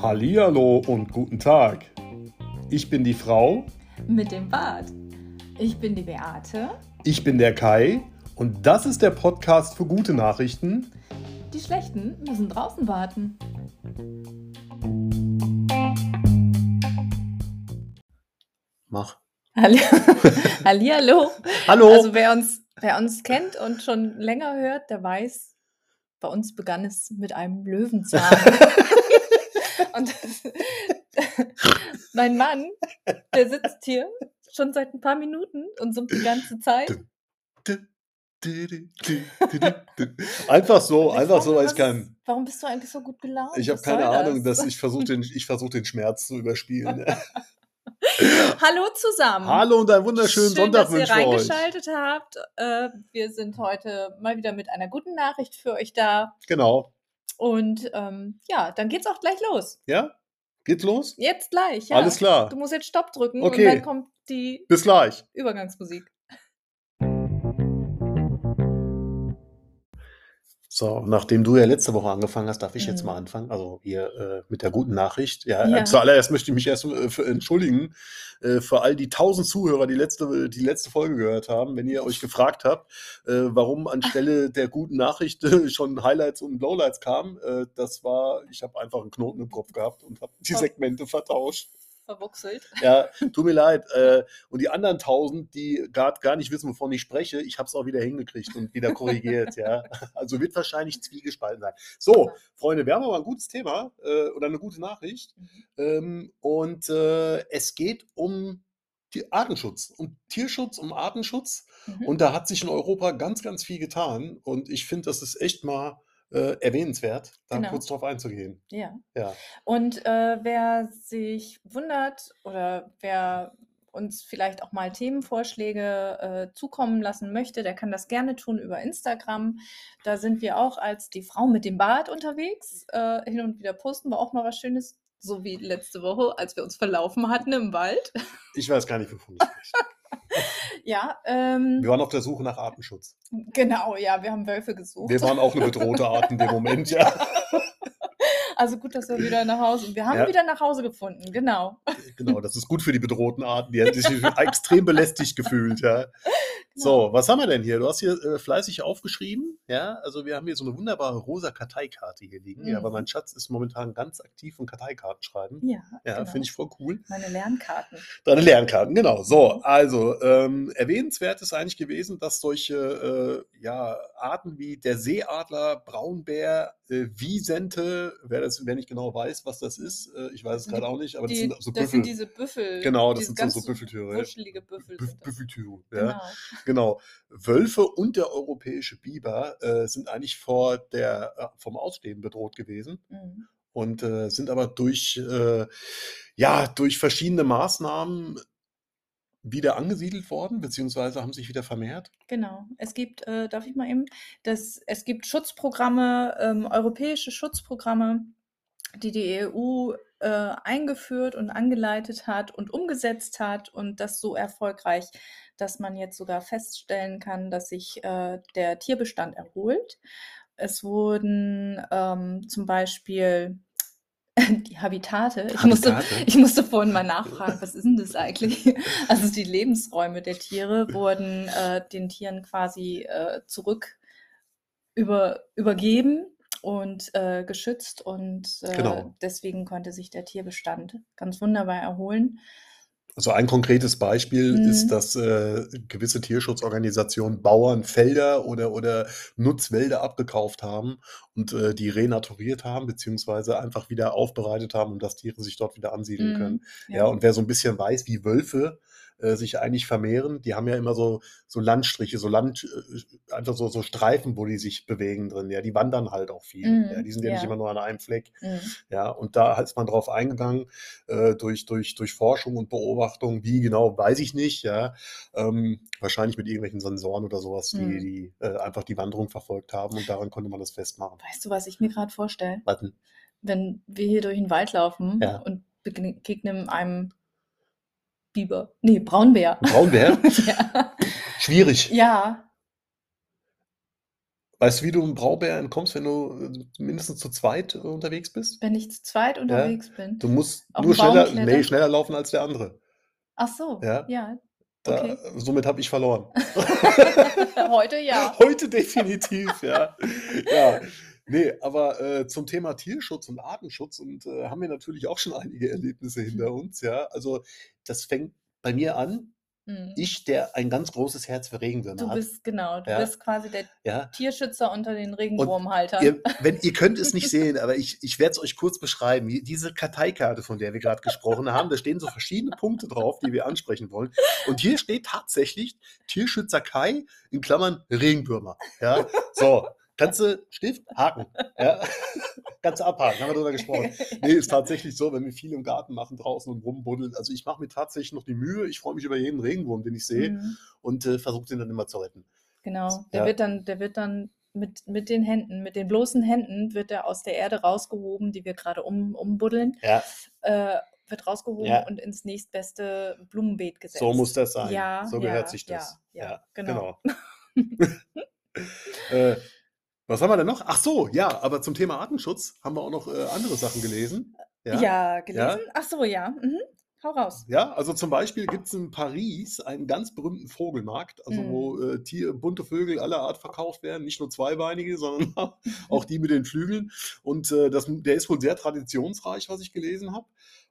Hallihallo und guten Tag. Ich bin die Frau. Mit dem Bart. Ich bin die Beate. Ich bin der Kai. Und das ist der Podcast für gute Nachrichten. Die schlechten müssen draußen warten. Mach. Halli Hallihallo. Hallo. Also wer uns, wer uns kennt und schon länger hört, der weiß, bei uns begann es mit einem Löwenzahn. und mein Mann, der sitzt hier schon seit ein paar Minuten und summt die ganze Zeit. Einfach so, einfach so, weil ich kann. Warum bist du eigentlich so gut gelaunt? Ich habe keine Ahnung, das? dass ich versuche den, ich versuch den Schmerz zu überspielen. Hallo zusammen. Hallo und einen wunderschönen Schön, Sonntag dass ihr wünsche ich euch. reingeschaltet habt. Äh, wir sind heute mal wieder mit einer guten Nachricht für euch da. Genau. Und ähm, ja, dann geht's auch gleich los. Ja? Geht's los? Jetzt gleich. Ja. Alles klar. Du musst jetzt Stopp drücken Okay. und dann kommt die Bis gleich. Übergangsmusik. So, nachdem du ja letzte Woche angefangen hast, darf ich jetzt Mhm. mal anfangen. Also hier äh, mit der guten Nachricht. Ja, Ja. zuallererst möchte ich mich erst äh, für, entschuldigen äh, für all die tausend Zuhörer, die letzte, die letzte Folge gehört haben, wenn ihr euch gefragt habt, äh, warum anstelle der guten Nachricht äh, schon Highlights und Lowlights kamen. Äh, das war, ich habe einfach einen Knoten im Kopf gehabt und habe die. Segmente vertauscht. Verwuchselt. Ja, tut mir leid. Äh, und die anderen tausend, die gerade gar nicht wissen, wovon ich spreche, ich habe es auch wieder hingekriegt und wieder korrigiert. ja, also wird wahrscheinlich zwiegespalten sein. So, Freunde, wir haben aber ein gutes Thema äh, oder eine gute Nachricht. Mhm. Ähm, und äh, es geht um Artenschutz, um Tierschutz, um Artenschutz. Mhm. Und da hat sich in Europa ganz, ganz viel getan. Und ich finde, das ist echt mal äh, erwähnenswert, da Genau. kurz drauf einzugehen. Ja. Ja. Und äh, wer sich wundert oder wer uns vielleicht auch mal Themenvorschläge äh, zukommen lassen möchte, der kann das gerne tun über Instagram. Da sind wir auch als die Frau mit dem Bart unterwegs. Äh, hin und wieder posten wir auch mal was Schönes, so wie letzte Woche, als wir uns verlaufen hatten im Wald. Ich weiß gar nicht, wovon ich spreche. ja, ähm, Wir waren auf der Suche nach Artenschutz. genau, ja, wir haben Wölfe gesucht. Wir waren auch eine bedrohte Art in dem Moment, ja. also gut, dass wir wieder nach Hause. Wir haben Ja. wieder nach Hause gefunden, genau. Genau, das ist gut für die bedrohten Arten. Die hätten sich extrem belästigt gefühlt, ja. So, was haben wir denn hier? Du hast hier äh, fleißig aufgeschrieben, ja. Also wir haben hier so eine wunderbare rosa Karteikarte hier liegen. Ja, Mhm. weil mein Schatz ist momentan ganz aktiv und Karteikarten schreiben. Ja, Ja, genau. finde ich voll cool. Meine Lernkarten. Deine Lernkarten, genau. So, also ähm, erwähnenswert ist eigentlich gewesen, dass solche äh, ja, Arten wie der Seeadler, Braunbär, äh, Wiesente, wer, das, wer nicht genau weiß, was das ist, äh, ich weiß es gerade auch nicht, aber das Die, sind so das Büffel. sind diese Büffel. Genau, das sind so- ja. Wuschelige Büffel. Büff- sind das. Büffeltiere, ja. Genau. Genau. Wölfe und der europäische Biber äh, sind eigentlich vor der, äh, vom Aussterben bedroht gewesen Mhm. und äh, sind aber durch, äh, ja, durch verschiedene Maßnahmen wieder angesiedelt worden, beziehungsweise haben sich wieder vermehrt. Genau. Es gibt, äh, darf ich mal eben, das, es gibt Schutzprogramme, ähm, europäische Schutzprogramme, die die EU äh, eingeführt und angeleitet hat und umgesetzt hat und das so erfolgreich, dass man jetzt sogar feststellen kann, dass sich äh, der Tierbestand erholt. Es wurden ähm, zum Beispiel die Habitate. Ich musste, Habitate? ich musste vorhin mal nachfragen, was ist denn das eigentlich? Also die Lebensräume der Tiere wurden äh, den Tieren quasi äh, zurück über, übergeben und äh, geschützt und äh, Genau. deswegen konnte sich der Tierbestand ganz wunderbar erholen. Also ein konkretes Beispiel Mhm. ist, dass äh, gewisse Tierschutzorganisationen Bauern Felder oder, oder Nutzwälder abgekauft haben und äh, die renaturiert haben, beziehungsweise einfach wieder aufbereitet haben, um dass Tiere sich dort wieder ansiedeln Mhm, können. Ja, und wer so ein bisschen weiß, wie Wölfe äh, sich eigentlich vermehren, die haben ja immer so, so Landstriche, so Land, äh, einfach so, so Streifen, wo die sich bewegen drin. Ja, die wandern halt auch viel. Mhm, Ja, die sind ja, nicht ja. immer nur an einem Fleck. Mhm. Ja, und da ist man drauf eingegangen, äh, durch, durch, durch Forschung und Beobachtung, wie genau, weiß ich nicht, ja. Ähm, wahrscheinlich mit irgendwelchen Sensoren oder sowas, die, Mhm. die äh, einfach die Wanderung verfolgt haben und daran konnte man das festmachen. Weißt du, was ich mir gerade vorstelle? Warten. Wenn wir hier durch den Wald laufen Ja. und begegnen einem Biber. Nee, Braunbär. Braunbär? ja. Schwierig. ja. Weißt du, wie du 'm Braubär entkommst, wenn du, äh, mindestens zu zweit äh, unterwegs bist? Wenn ich zu zweit Ja. unterwegs bin? Du musst Auf nur schneller ne, klettern? schneller laufen als der andere. Ach so, Ja. ja, Da okay. somit habe ich verloren. Heute ja. Heute definitiv, ja. Ja. Ne, aber, äh, zum Thema Tierschutz und Artenschutz und, äh, haben wir natürlich auch schon einige Erlebnisse hinter uns, ja. Also, das fängt bei mir an. Mhm. Ich, der ein ganz großes Herz für Regenwürmer Du hat. bist genau, du Ja. bist quasi der Ja. Tierschützer unter den Regenwurmhaltern. ihr wenn ihr könnt es nicht sehen, aber ich ich werde es euch kurz beschreiben. Diese Karteikarte, von der wir grad gesprochen haben, da stehen so verschiedene Punkte drauf, die wir ansprechen wollen. Und hier steht tatsächlich Tierschützer Kai in Klammern Regenwürmer, ja. So, kannst du Stift, Haken, ja. Kannst du abhaken, haben wir drüber gesprochen. Ne, ist tatsächlich so, wenn wir viel im Garten machen draußen und rumbuddeln. Also, ich mache mir tatsächlich noch die Mühe. Ich freue mich über jeden Regenwurm, den ich sehe Mhm. und, äh, versuche den dann immer zu retten. Genau, der Ja. wird dann der wird dann mit mit den Händen mit den bloßen Händen wird der aus der Erde rausgehoben, die wir grade um umbuddeln, Ja. äh, wird rausgehoben Ja. und ins nächstbeste Blumenbeet gesetzt. So muss das sein. Ja, So gehört sich das. ja, Ja, genau. genau. Äh, was haben wir denn noch? Ach so, ja, aber zum Thema Artenschutz haben wir auch noch, äh, andere Sachen gelesen. Ja. Ja, gelesen? Ja. Ach so, ja. Mhm. Hau raus. Ja, also zum Beispiel gibt's in Paris einen ganz berühmten Vogelmarkt, also wo, Mhm. äh, Tier bunte Vögel aller Art verkauft werden, nicht nur zweibeinige, sondern auch auch die mit den Flügeln. Und, äh, das der ist wohl sehr traditionsreich, was ich gelesen habe,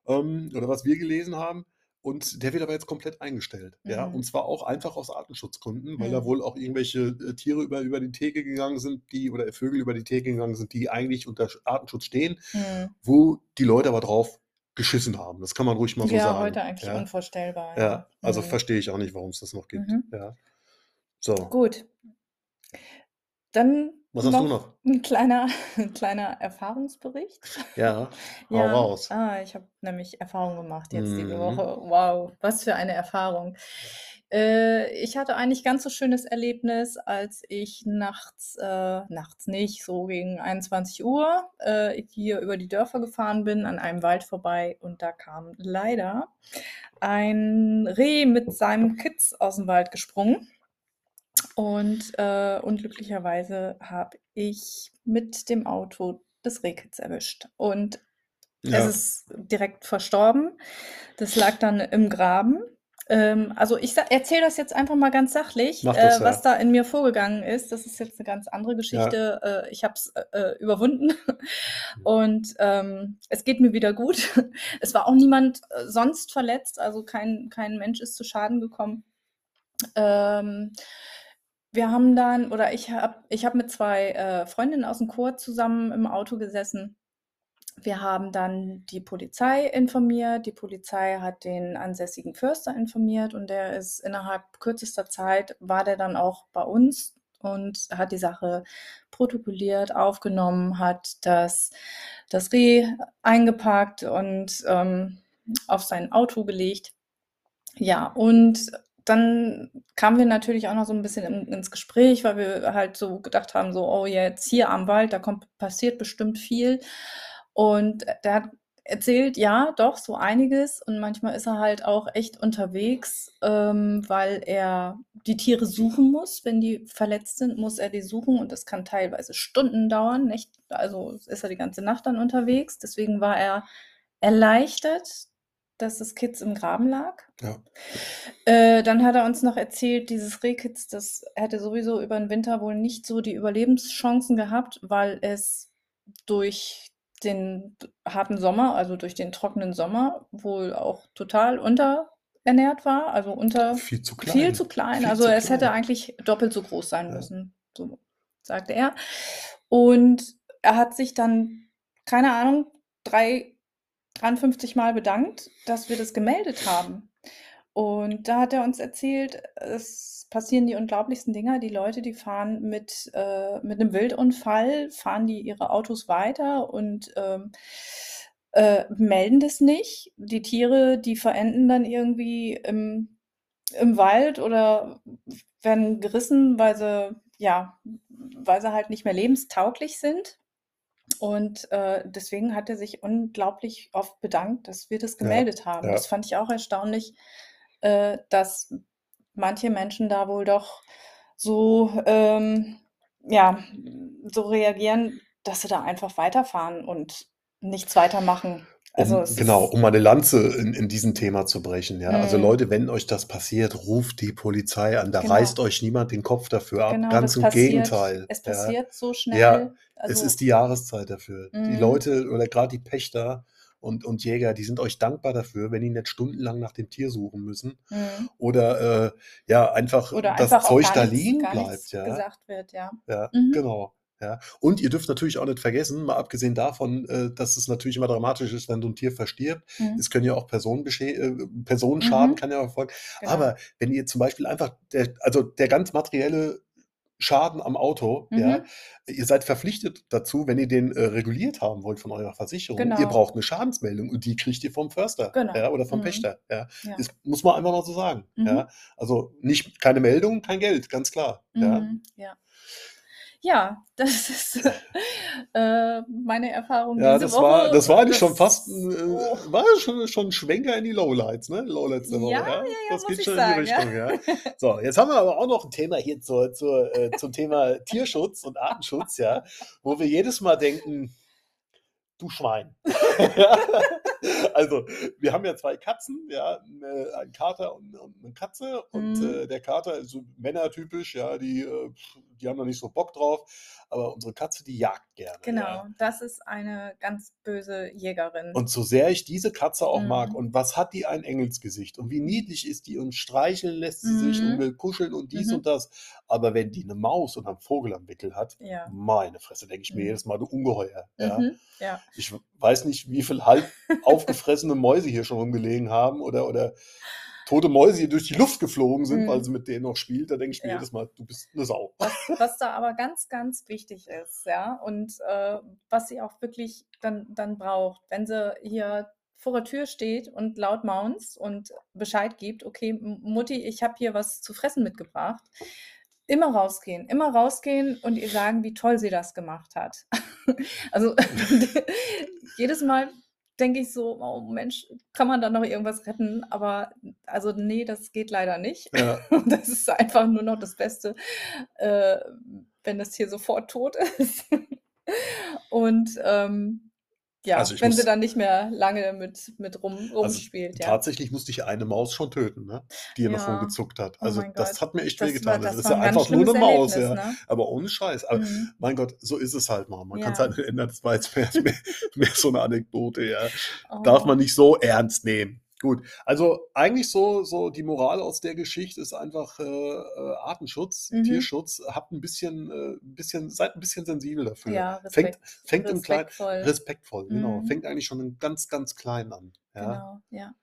ähm, oder was wir gelesen haben. Und der wird aber jetzt komplett eingestellt, ja. Mhm. Und zwar auch einfach aus Artenschutzgründen, weil da Mhm. wohl auch irgendwelche, äh, Tiere über über die Theke gegangen sind, die oder Vögel über die Theke gegangen sind, die eigentlich unter Sch Artenschutz stehen, Mhm. wo die Leute aber drauf geschissen haben. Das kann man ruhig mal so Ja, sagen. heute eigentlich Ja. unvorstellbar, Ja, ja. also Mhm. verstehe ich auch nicht, warum's das noch gibt. Mhm. Ja. So. Gut. Dann Was hast du noch? 'n kleiner 'n kleiner Erfahrungsbericht. Ja, hau Ja, raus. ah, ich habe nämlich Erfahrung gemacht jetzt diese Mhm. Woche. Wow, was für eine Erfahrung. Äh, ich hatte ein nicht ganz so schönes Erlebnis, als ich nachts äh, nachts nicht, so gegen 21:00, äh, hier über die Dörfer gefahren bin, an einem Wald vorbei und da kam leider ein Reh mit seinem Kitz aus'm Wald gesprungen. Und, äh, unglücklicherweise habe ich mit dem Auto das Rehkitz erwischt. Und es Ja. ist direkt verstorben. Das lag dann im Graben. Ähm, also, ich erzähle das jetzt einfach mal ganz sachlich, äh, das, was ja. da in mir vorgegangen ist. Das ist jetzt 'ne ganz andere Ja. Geschichte. Äh, ich habe es, äh, äh, überwunden Mhm. und, ähm, es geht mir wieder gut. Es war auch niemand, äh, sonst verletzt, also kein kein Mensch ist zu Schaden gekommen. Ähm, wir haben dann oder ich habe ich habe mit 2, äh, Freundinnen aus'm Chor zusammen im Auto gesessen. Wir haben dann die Polizei informiert. Die Polizei hat den ansässigen Förster informiert und der ist innerhalb kürzester Zeit war der dann auch bei uns und hat die Sache protokolliert, aufgenommen, hat das das Reh eingepackt und, ähm, auf sein Auto gelegt. Ja, und dann kamen wir natürlich auch noch so 'n bisschen in ins Gespräch, weil wir halt so gedacht haben, so: „Oh, jetzt hier am Wald, da kommt passiert bestimmt viel.“ Und der hat erzählt, ja, doch, so einiges und manchmal ist er halt auch echt unterwegs, ähm, weil er die Tiere suchen muss. Wenn die verletzt sind, muss er die suchen und das kann teilweise Stunden dauern, Nächt also ist er die ganze Nacht dann unterwegs. Deswegen war er erleichtert, dass das Kitz im Graben lag. Ja. Äh, dann hat er uns noch erzählt, dieses Rehkitz, das hätte sowieso über 'n Winter wohl nicht so die Überlebenschancen gehabt, weil es durch den harten Sommer, also durch den trockenen Sommer wohl auch total unterernährt war, also unter Viel zu viel klein. zu klein. Viel Also, zu es hätte klein. eigentlich doppelt so groß sein Ja. müssen, so sagte er. Und er hat sich dann, keine Ahnung, 3 53 Mal bedankt, dass wir das gemeldet haben. Und da hat er uns erzählt, es passieren die unglaublichsten Dinger. Die Leute, die fahren mit äh, mit 'nem Wildunfall fahren die ihre Autos weiter und, ähm, äh, melden das nicht. Die Tiere, die verenden dann irgendwie im im Wald oder werden gerissen, weil sie ja, weil sie halt nicht mehr lebenstauglich sind. Und, äh, deswegen hat er sich unglaublich oft bedankt, dass wir das Ja, gemeldet haben. ja. Das fand ich auch erstaunlich, äh, dass manche Menschen da wohl doch so, ähm, ja, so reagieren, dass sie da einfach weiterfahren und nichts weitermachen. Also Um, genau, um mal eine Lanze in, in diesem Thema zu brechen. Ja, also Mhm. Leute, wenn euch das passiert, ruft die Polizei an. Da reißt Genau. euch niemand den Kopf dafür ab. Genau, Ganz im passiert Gegenteil. es Ja, passiert so ja, schnell. es ist Also die Jahreszeit dafür. Die mhm, Leute oder gerade die Pächter und, und Jäger, die sind euch dankbar dafür, wenn die nicht stundenlang nach dem Tier suchen müssen mhm. oder äh, ja, einfach Oder das einfach Zeug da liegen bleibt. Ja, gesagt wird, ja. ja, Mhm. genau. Ja. Und ihr dürft natürlich auch nicht vergessen, mal abgesehen davon, äh, dass es natürlich immer dramatisch ist, wenn so ein Tier verstirbt. Mhm. Es können ja auch äh, Personenschaden Mhm. kann ja erfolgen. Genau. Aber wenn ihr zum Beispiel einfach, der, also der ganz materielle Schaden am Auto, ja, Mhm. ihr seid verpflichtet dazu, wenn ihr den äh, reguliert haben wollt von eurer Versicherung, ihr Genau. braucht eine Schadensmeldung und die kriegt ihr vom Förster, Genau. ja, oder vom Mhm. Pächter, ja. Ja. Das muss man einfach mal so sagen, Mhm. ja. Also nicht keine Meldung, kein Geld, ganz klar, ja. Mhm. Ja. Ja, das ist äh, meine Erfahrung Ja, diese das war, Woche. das war eigentlich schon fast, ein, äh, war schon, schon ein Schwenker in die Lowlights, ne? Lowlights der Woche, ja, ja. ja, Das geht schon in die sagen, ja. Richtung, ja. So, jetzt haben wir aber auch noch ein Thema hier zur, zur, äh, zum Thema Tierschutz und Artenschutz, ja, wo wir jedes Mal denken, du Schwein. Ja. Also, wir haben ja zwei Katzen, ja, eine- ein Kater und, und eine Katze. Und Mhm. äh, der Kater ist so männertypisch, ja, die, äh, die haben da nicht so Bock drauf. Aber unsere Katze, die jagt gerne, ja. Genau, das ist eine ganz böse Jägerin. Und so sehr ich diese Katze auch mag, Mhm. und was hat die ein Engelsgesicht und wie niedlich ist die und streicheln lässt sie sich und Mhm. will kuscheln und dies Mhm. und das. Aber wenn die eine Maus und einen Vogel am Wickel hat, Ja. meine Fresse, denke ich mir Mhm. jedes Mal, du Ungeheuer. Ja. Mhm. Ja. Ich weiß nicht, wie viel halb aufgefressene Mäuse hier schon rumgelegen haben oder, oder tote Mäuse hier durch die Luft geflogen sind, weil Mhm. sie mit denen noch spielt. Da denke ich mir Ja. jedes Mal, du bist eine Sau. Was, was da aber ganz, ganz wichtig ist, ja, und äh, was sie auch wirklich dann, dann braucht, wenn sie hier vor der Tür steht und laut maunzt und Bescheid gibt, okay, Mutti, ich habe hier was zu fressen mitgebracht. Immer rausgehen, immer rausgehen und ihr sagen, wie toll sie das gemacht hat. Also jedes Mal denke ich so, oh Mensch, kann man da noch irgendwas retten? Aber also nee, das geht leider nicht. Ja. Das ist einfach nur noch das Beste, äh, wenn das Tier sofort tot ist. Und ähm, ja, Also ich wenn sie muss, dann nicht mehr lange mit, mit rum, also rumspielt, ja. tatsächlich musste ich eine Maus schon töten, ne? die noch Ja, rumgezuckt hat. oh Also mein das Gott. hat mir echt Das war, wehgetan. Das das ist war ja ein einfach nur eine Maus, Erlebnis, ja. ne? Aber ohne Scheiß. Aber Mhm. mein Gott, so ist es halt mal. Man kann es halt Ja. nicht ändern. Das war jetzt mehr, mehr, mehr so eine Anekdote, ja. Darf Oh. man nicht so ernst nehmen. Gut, also eigentlich so, so die Moral aus der Geschichte ist einfach äh, äh, Artenschutz, Mhm. Tierschutz. Habt ein bisschen, äh, ein bisschen, seid ein bisschen sensibel dafür. Ja, Fängt, Respekt, fängt im Kleinen, respektvoll. respektvoll, genau. Mhm. Fängt eigentlich schon im ganz, ganz klein an. Ja, Genau, ja.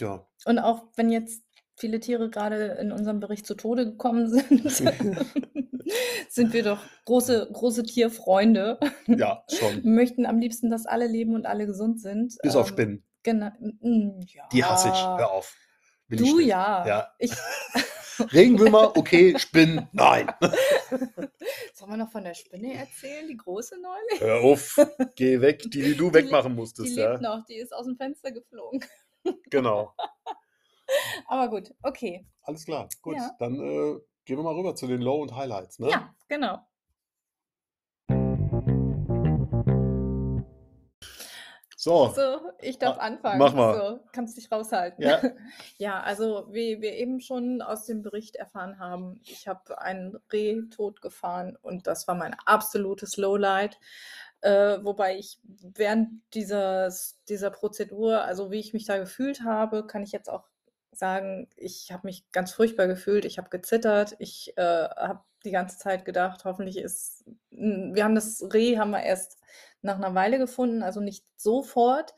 ja. Und auch wenn jetzt viele Tiere gerade in unserem Bericht zu Tode gekommen sind, sind wir doch große, große Tierfreunde. ja schon. Möchten am liebsten, dass alle leben und alle gesund sind. Bis auf Ähm, Spinnen. Genau. mm, Die hasse ich. Ja. Hör auf. Will ich Du nicht. ja. Ja. Ich, Regenwürmer, okay, Spinnen, nein. Sollen wir noch von der Spinne erzählen, die große neulich? Hör auf, geh weg, die, die du Die, wegmachen die musstest, ja. lebt noch, die ist aus dem Fenster geflogen. Genau. Aber gut, okay. Alles klar. Gut, Ja. dann äh, gehen wir mal rüber zu den Low- und Highlights, ne? Ja, genau. So, So, ich darf ma- anfangen. mach mal. So, kannst dich raushalten. Ja. Ja, also wie wir eben schon aus dem Bericht erfahren haben, ich habe einen Reh totgefahren und das war mein absolutes Lowlight. Äh, wobei ich während dieses, dieser Prozedur, also wie ich mich da gefühlt habe, kann ich jetzt auch sagen, ich habe mich ganz furchtbar gefühlt, ich habe gezittert, ich äh, habe die ganze Zeit gedacht, hoffentlich ist, n- wir haben das Reh, haben wir erst nach einer Weile gefunden, also nicht sofort.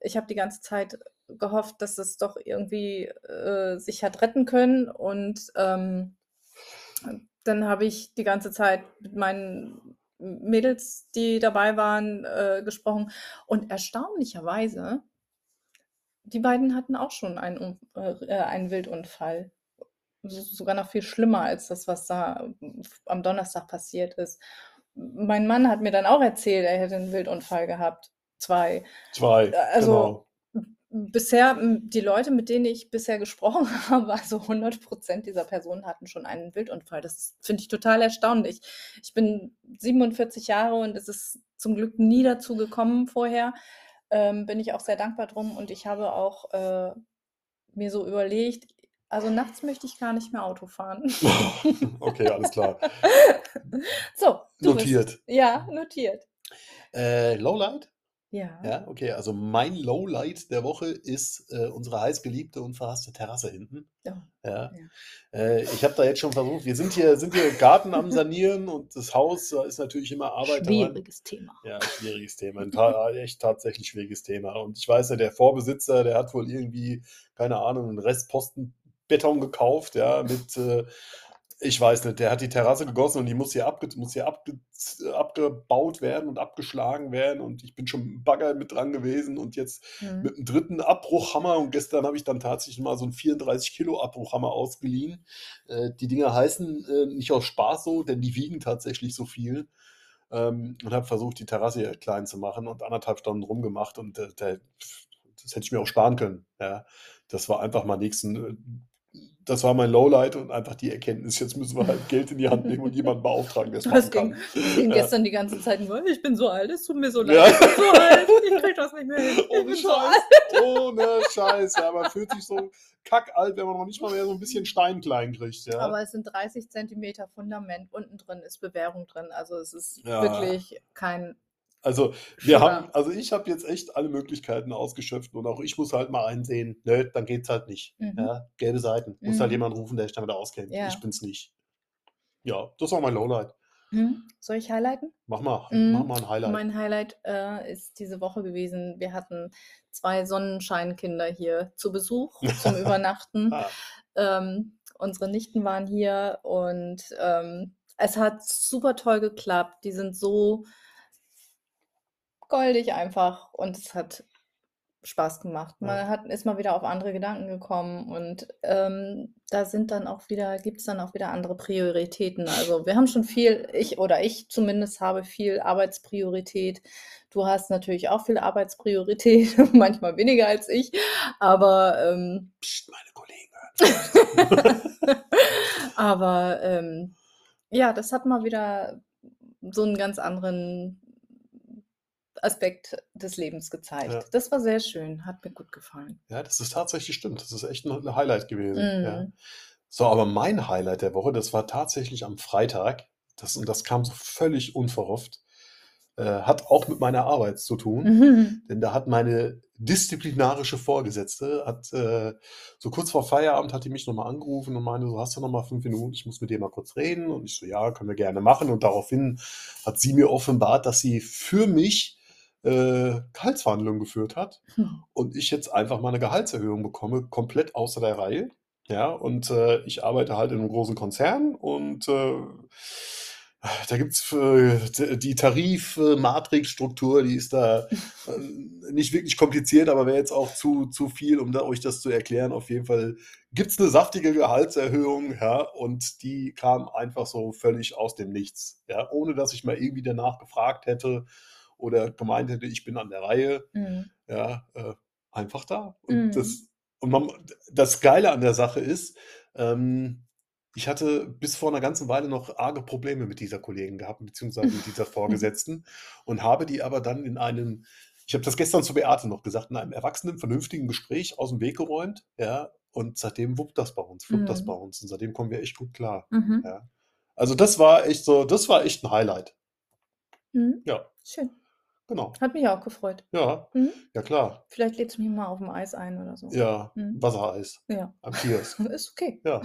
Ich habe die ganze Zeit gehofft, dass es doch irgendwie äh, sich hat retten können und ähm, dann habe ich die ganze Zeit mit meinen Mädels, die dabei waren, äh, gesprochen und erstaunlicherweise, die beiden hatten auch schon einen, Un- äh, einen Wildunfall. So, sogar noch viel schlimmer als das, was da am Donnerstag passiert ist. Mein Mann hat mir dann auch erzählt, er hätte einen Wildunfall gehabt. Zwei. zwei, Also, genau. bisher, die Leute, mit denen ich bisher gesprochen habe, also 100% dieser Personen hatten schon einen Wildunfall. Das finde ich total erstaunlich. Ich bin 47 Jahre und es ist zum Glück nie dazu gekommen vorher. Ähm, bin ich auch sehr dankbar drum und ich habe auch äh, mir so überlegt, also nachts möchte ich gar nicht mehr Auto fahren. Okay, alles klar. So, du bist. Notiert. Ja, notiert. Äh, Lowlight? Ja. Ja, okay. Also mein Lowlight der Woche ist äh, unsere heißgeliebte und verhasste Terrasse hinten. Oh, Ja. ja. Äh, ich habe da jetzt schon versucht, wir sind hier, sind hier Garten am Sanieren und das Haus, da ist natürlich immer Arbeit. Schwieriges Thema. Ja, schwieriges Thema. Ein ta echt tatsächlich schwieriges Thema. Und ich weiß ja, der Vorbesitzer, der hat wohl irgendwie, keine Ahnung, einen Restposten Beton gekauft, ja, mit, äh, ich weiß nicht, der hat die Terrasse gegossen und die muss hier, abge muss hier abge abgebaut werden und abgeschlagen werden. Und ich bin schon mit Bagger mit dran gewesen und jetzt Mhm. mit dem dritten Abbruchhammer. Und gestern habe ich dann tatsächlich mal so einen 34 Kilo Abbruchhammer ausgeliehen. Äh, die Dinger heißen äh, nicht aus Spaß so, denn die wiegen tatsächlich so viel. Ähm, und habe versucht, die Terrasse hier klein zu machen und anderthalb Stunden rumgemacht. Und äh, der, das hätte ich mir auch sparen können. Ja, das war einfach mal nächsten. Das war mein Lowlight und einfach die Erkenntnis, jetzt müssen wir halt Geld in die Hand nehmen und jemanden beauftragen, der es machen ging, kann. das ging Ja. gestern die ganze Zeit nur, ich bin so alt, es tut mir so leid, Ja. ich bin so alt, ich krieg das nicht mehr hin, Ohne so Scheiß. alt. Ohne Scheiß. Ja, man fühlt sich so kackalt, wenn man noch nicht mal mehr so ein bisschen Stein klein kriegt. Ja. Aber es sind 30 Zentimeter Fundament, unten drin ist Bewährung drin, also es ist wirklich kein Also wir Sugar. haben, also ich habe jetzt echt alle Möglichkeiten ausgeschöpft und auch ich muss halt mal einsehen, ne, dann geht's halt nicht. Mhm. Ja, gelbe Seiten. Muss halt Mhm. jemand rufen, der sich damit auskennt. Ja. Ich bin's nicht. Ja, das war mein Lowlight. Hm? Soll ich highlighten? Mach mal, Mhm. mach mal ein Highlight. Mein Highlight äh, ist diese Woche gewesen. Wir hatten zwei Sonnenscheinkinder hier zu Besuch zum Übernachten. Ah, Ähm, unsere Nichten waren hier und ähm, es hat super toll geklappt. Die sind so goldig einfach und es hat Spaß gemacht. Man Ja. hat, ist mal wieder auf andere Gedanken gekommen und ähm, da sind dann auch wieder, gibt es dann auch wieder andere Prioritäten. Also wir haben schon viel, ich oder ich zumindest habe viel Arbeitspriorität. Du hast natürlich auch viel Arbeitspriorität, manchmal weniger als ich, aber ähm, pst, meine Kollegen hören. aber ähm, ja, das hat mal wieder so einen ganz anderen Aspekt des Lebens gezeigt. Ja. Das war sehr schön, hat mir gut gefallen. Ja, das ist tatsächlich stimmt. Das ist echt ein Highlight gewesen. Ja. Mhm. So, aber mein Highlight der Woche, das war tatsächlich am Freitag. Das, und das kam so völlig unverhofft. Äh, hat auch mit meiner Arbeit zu tun. Mhm. Denn da hat meine disziplinarische Vorgesetzte, hat äh, so kurz vor Feierabend hat die mich nochmal angerufen und meinte, so hast du nochmal fünf Minuten, ich muss mit dir mal kurz reden. Und ich so, ja, können wir gerne machen. Und daraufhin hat sie mir offenbart, dass sie für mich äh, Gehaltsverhandlungen geführt hat Hm. und ich jetzt einfach mal eine Gehaltserhöhung bekomme, komplett außer der Reihe. Ja, und äh, ich arbeite halt in einem großen Konzern und äh, da gibt es äh, die Tarif-Matrix-Struktur, die ist da äh, nicht wirklich kompliziert, aber wäre jetzt auch zu, zu viel, um da, euch das zu erklären. Auf jeden Fall gibt es eine saftige Gehaltserhöhung, ja, und die kam einfach so völlig aus dem Nichts, ja, ohne dass ich mal irgendwie danach gefragt hätte oder gemeint hätte, ich bin an der Reihe Mhm. ja, äh, einfach da. Und, Mhm. das, und man, das Geile an der Sache ist, ähm, ich hatte bis vor einer ganzen Weile noch arge Probleme mit dieser Kollegin gehabt, beziehungsweise mit dieser Vorgesetzten und habe die aber dann in einem, ich habe das gestern zu Beate noch gesagt, in einem erwachsenen, vernünftigen Gespräch aus dem Weg geräumt, ja, und seitdem wuppt das bei uns, fluppt das Mhm. bei uns und seitdem kommen wir echt gut klar, Mhm. ja. Also das war echt so, das war echt ein Highlight. Mhm. Ja, Schön. Genau. Hat mich auch gefreut. Ja, Mhm. ja klar. Vielleicht lädst du mich mal auf dem Eis ein oder so. Ja, Mhm. Wassereis Ja. am Kiosk. Ist okay. Ja,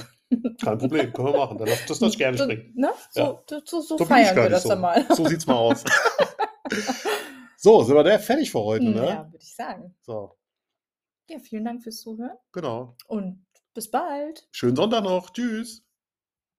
kein Problem, können wir machen. Dann lass, das ich gerne So- springen. Ne? So, Ja. so, so, so So bin ich feiern gar wir nicht das so. dann mal. So sieht's mal aus. so, sind wir da fertig für heute, ne? Ja, würde ich sagen. So, Ja, vielen Dank fürs Zuhören genau. und bis bald. Schönen Sonntag noch. Tschüss.